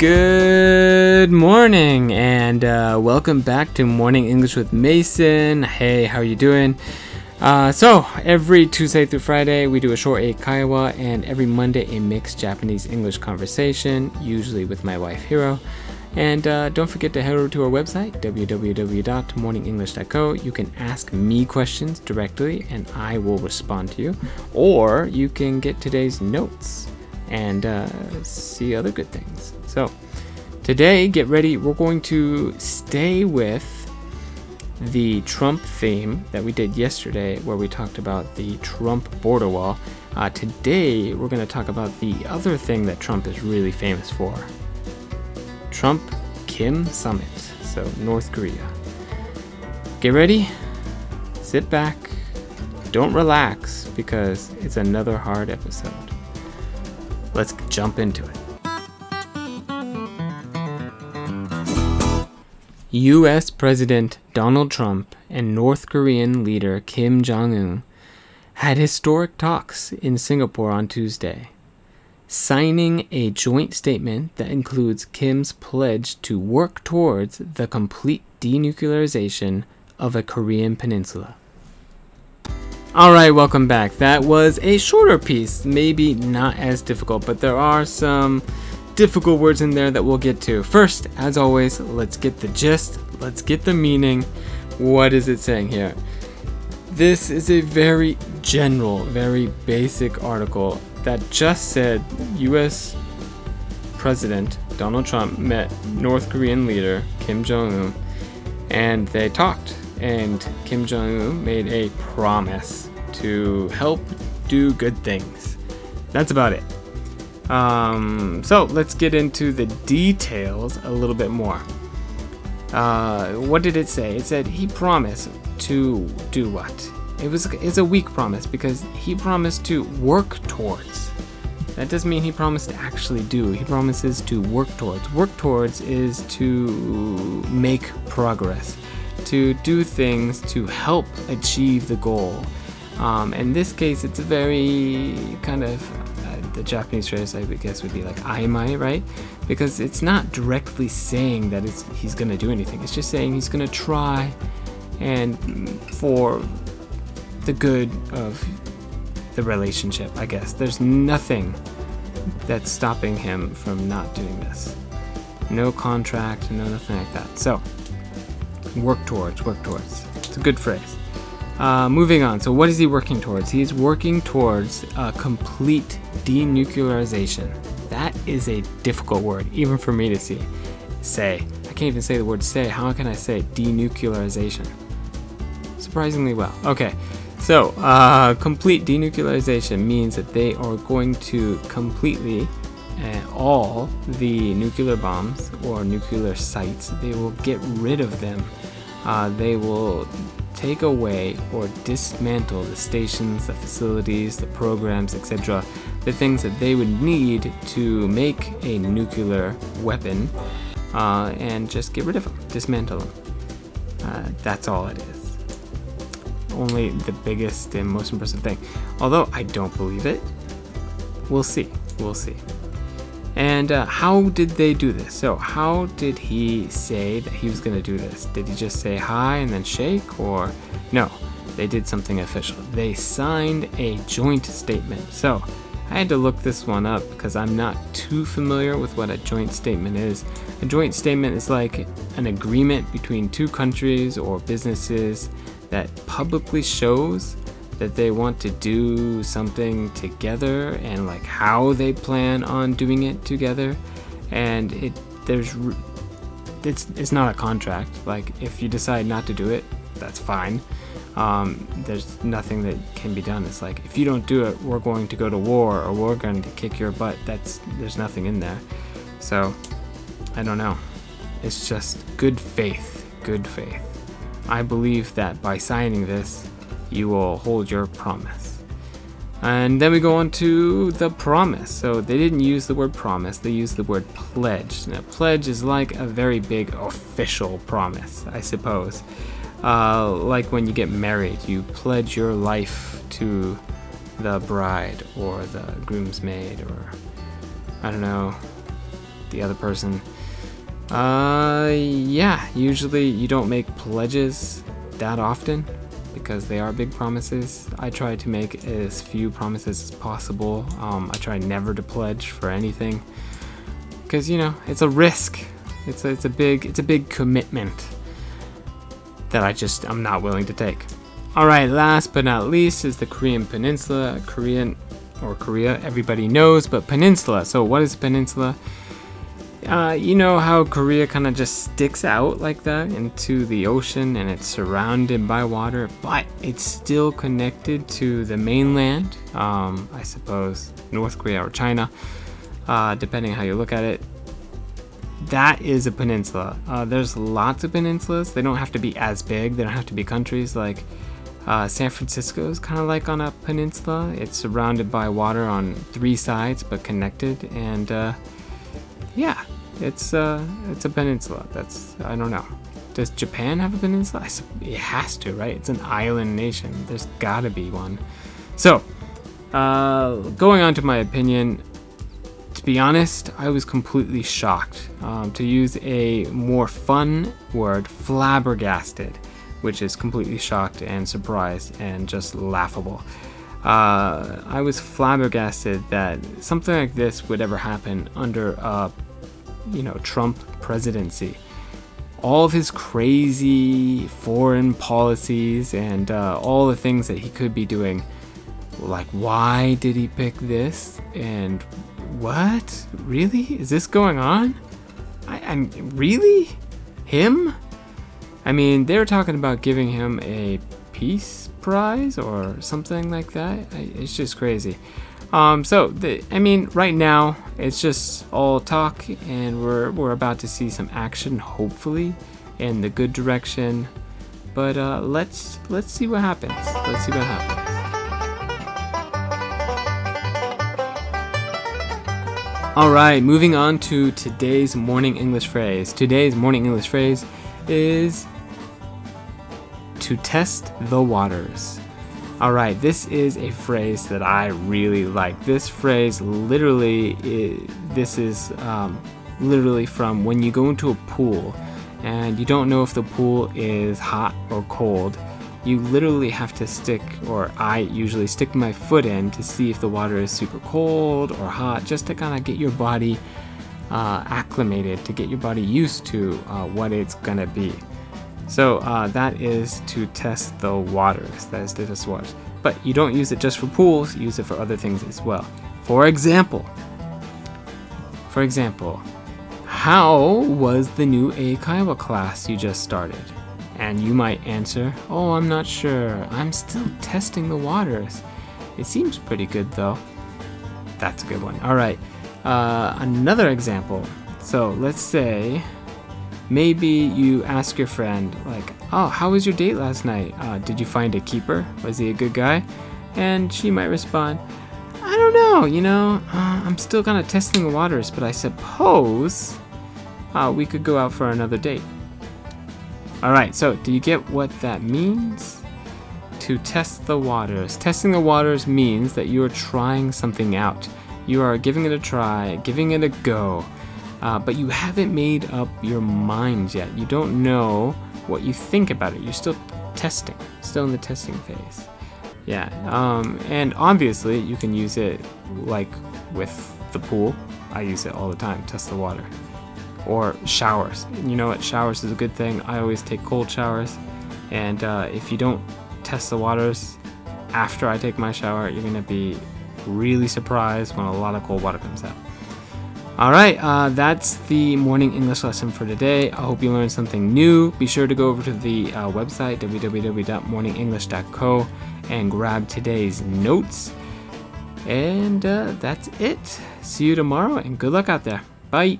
Good morning and uh, welcome back to Morning English with Mason. Hey, how are you doing? Uh, so every Tuesday through Friday we do a short eikaiwa, and every Monday a mixed Japanese English conversation, usually with my wife Hiro. And uh, don't forget to head over to our website www.morningenglish.co. You can ask me questions directly, and I will respond to you, or you can get today's notes and uh, see other good things. So today, get ready. We're going to stay with the Trump theme that we did yesterday, where we talked about the Trump border wall. Uh, today, we're going to talk about the other thing that Trump is really famous for Trump Kim Summit, so North Korea. Get ready, sit back, don't relax because it's another hard episode. Let's jump into it. US President Donald Trump and North Korean leader Kim Jong un had historic talks in Singapore on Tuesday, signing a joint statement that includes Kim's pledge to work towards the complete denuclearization of a Korean peninsula. All right, welcome back. That was a shorter piece, maybe not as difficult, but there are some difficult words in there that we'll get to. First, as always, let's get the gist, let's get the meaning. What is it saying here? This is a very general, very basic article that just said US President Donald Trump met North Korean leader Kim Jong un and they talked. And Kim Jong un made a promise to help do good things. That's about it. Um, so let's get into the details a little bit more. Uh, what did it say? It said he promised to do what? It was it's a weak promise because he promised to work towards. That doesn't mean he promised to actually do. He promises to work towards. Work towards is to make progress, to do things to help achieve the goal. Um, in this case, it's a very kind of the Japanese phrase I guess would be like aimai, right? Because it's not directly saying that it's, he's going to do anything. It's just saying he's going to try and for the good of the relationship, I guess. There's nothing that's stopping him from not doing this. No contract, no nothing like that. So, work towards, work towards. It's a good phrase. Uh, moving on. So, what is he working towards? He's working towards a complete denuclearization. That is a difficult word, even for me to see. Say. I can't even say the word say. How can I say denuclearization? Surprisingly well. Okay. So, uh, complete denuclearization means that they are going to completely uh, all the nuclear bombs or nuclear sites, they will get rid of them. Uh, they will take away or dismantle the stations, the facilities, the programs, etc., the things that they would need to make a nuclear weapon, uh, and just get rid of them, dismantle them. Uh, that's all it is. Only the biggest and most impressive thing. Although I don't believe it, we'll see. We'll see. And uh, how did they do this? So, how did he say that he was going to do this? Did he just say hi and then shake? Or no, they did something official. They signed a joint statement. So, I had to look this one up because I'm not too familiar with what a joint statement is. A joint statement is like an agreement between two countries or businesses that publicly shows that they want to do something together and like how they plan on doing it together. And it there's it's it's not a contract. Like if you decide not to do it that's fine. Um, there's nothing that can be done. It's like if you don't do it we're going to go to war or we're going to kick your butt. That's there's nothing in there. So i don't know. It's just good faith. Good faith. I believe that by signing this you will hold your promise. And then we go on to the promise. So they didn't use the word promise, they used the word pledge. Now, pledge is like a very big official promise, I suppose. Uh, like when you get married, you pledge your life to the bride or the groomsmaid or I don't know, the other person. Uh, yeah, usually you don't make pledges that often because they are big promises. I try to make as few promises as possible. Um, I try never to pledge for anything because you know it's a risk. It's a, it's a big it's a big commitment that I just I'm not willing to take. All right, last but not least is the Korean Peninsula. Korean or Korea, everybody knows, but peninsula. So what is peninsula? Uh, you know how Korea kind of just sticks out like that into the ocean and it's surrounded by water, but it's still connected to the mainland. Um, I suppose North Korea or China, uh, depending how you look at it. That is a peninsula. Uh, there's lots of peninsulas. They don't have to be as big. They don't have to be countries. Like uh, San Francisco is kind of like on a peninsula. It's surrounded by water on three sides, but connected. And uh, yeah, it's uh, it's a peninsula. That's I don't know. Does Japan have a peninsula? it has to, right? It's an island nation. There's got to be one. So, uh, going on to my opinion, to be honest, I was completely shocked. Um, to use a more fun word, flabbergasted, which is completely shocked and surprised and just laughable. Uh, I was flabbergasted that something like this would ever happen under a you know, Trump presidency. All of his crazy foreign policies and uh, all the things that he could be doing. Like, why did he pick this? And what? Really? Is this going on? I, I'm really? Him? I mean, they were talking about giving him a peace prize or something like that. It's just crazy. Um, so the, I mean, right now it's just all talk, and we're we're about to see some action, hopefully, in the good direction. But uh, let's let's see what happens. Let's see what happens. All right, moving on to today's morning English phrase. Today's morning English phrase is to test the waters. All right, this is a phrase that I really like. This phrase literally, is, this is um, literally from when you go into a pool and you don't know if the pool is hot or cold. You literally have to stick, or I usually stick my foot in to see if the water is super cold or hot, just to kind of get your body uh, acclimated, to get your body used to uh, what it's gonna be. So uh, that is to test the waters. That is to test waters. But you don't use it just for pools. use it for other things as well. For example, for example, how was the new Eikaiwa class you just started? And you might answer, Oh, I'm not sure. I'm still testing the waters. It seems pretty good though. That's a good one. All right. Uh, another example. So let's say maybe you ask your friend like oh how was your date last night? Uh, did you find a keeper? Was he a good guy? And she might respond i don't know you know uh, i'm still kind of testing the waters but i suppose uh, we could go out for another date. All right so do you get what that means? To test the waters. Testing the waters means that you are trying something out. You are giving it a try giving it a go uh, but you haven't made up your mind yet. You don't know what you think about it. You're still testing, still in the testing phase. Yeah, um, and obviously you can use it like with the pool. I use it all the time, test the water. Or showers. You know what? Showers is a good thing. I always take cold showers. And uh, if you don't test the waters after I take my shower, you're going to be really surprised when a lot of cold water comes out. All right, uh, that's the morning English lesson for today. I hope you learned something new. Be sure to go over to the uh, website, www.morningenglish.co, and grab today's notes. And uh, that's it. See you tomorrow, and good luck out there. Bye.